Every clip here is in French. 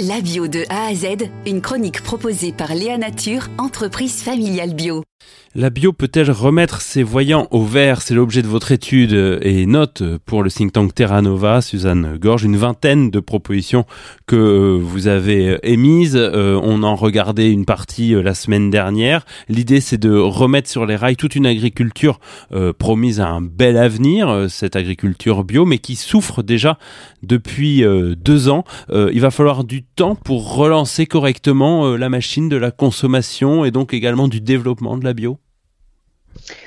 La bio de A à Z, une chronique proposée par Léa Nature, entreprise familiale bio. La bio peut-elle remettre ses voyants au vert? C'est l'objet de votre étude et note pour le think tank Terra Nova, Suzanne Gorge, une vingtaine de propositions que vous avez émises. Euh, on en regardait une partie euh, la semaine dernière. L'idée c'est de remettre sur les rails toute une agriculture euh, promise à un bel avenir, cette agriculture bio, mais qui souffre déjà depuis deux ans. Il va falloir du temps pour relancer correctement la machine de la consommation et donc également du développement de la bio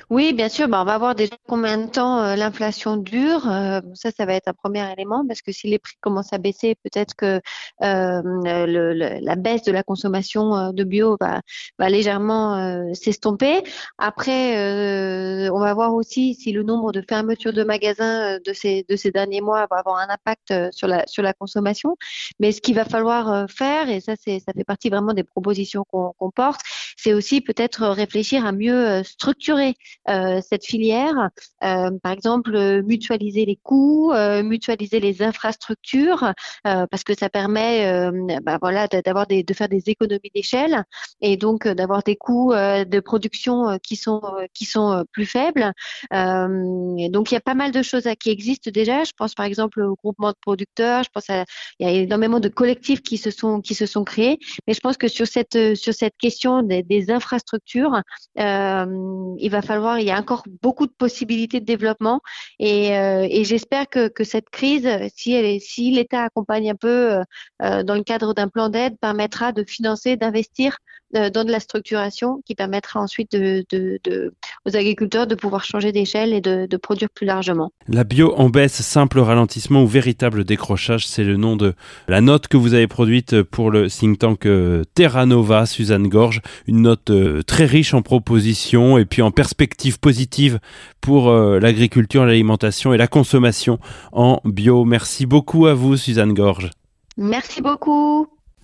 oui, bien sûr. Bah, on va voir combien de temps euh, l'inflation dure. Euh, ça, ça va être un premier élément parce que si les prix commencent à baisser, peut-être que euh, la baisse de la consommation de bio va, légèrement s'estomper. Après, on va voir aussi si le nombre de fermetures de magasins de ces, de ces derniers mois va avoir un impact sur la, consommation. Mais ce qu'il va falloir faire, et ça, ça fait partie vraiment des propositions qu'on porte, c'est aussi peut-être réfléchir à mieux structurer euh, cette filière. Euh, par exemple, mutualiser les coûts, euh, mutualiser les infrastructures, parce que ça permet, bah, voilà, d'avoir de faire des économies d'échelle et donc d'avoir des coûts de production qui sont qui sont plus faibles. donc il y a pas mal de choses qui existent déjà. Je pense par exemple au groupement de producteurs. Je pense à il y a énormément de collectifs qui se sont qui se sont créés. Mais je pense que sur cette sur cette question des, des infrastructures, il va falloir il y a encore beaucoup de possibilités de développement. Et, euh, j'espère que, cette crise, si, l'État accompagne un peu euh, euh, dans le cadre d'un plan d'aide, permettra de financer, d'investir dans de la structuration qui permettra ensuite aux agriculteurs de pouvoir changer d'échelle et de, de, produire plus largement. La bio en baisse, simple ralentissement ou véritable décrochage, c'est le nom de la note que vous avez produite pour le think tank Terra Nova, Suzanne Gorge, une note très riche en propositions et puis en perspectives positives pour l'agriculture, l'alimentation et la consommation en bio. Merci beaucoup à vous, Suzanne Gorge. Merci beaucoup.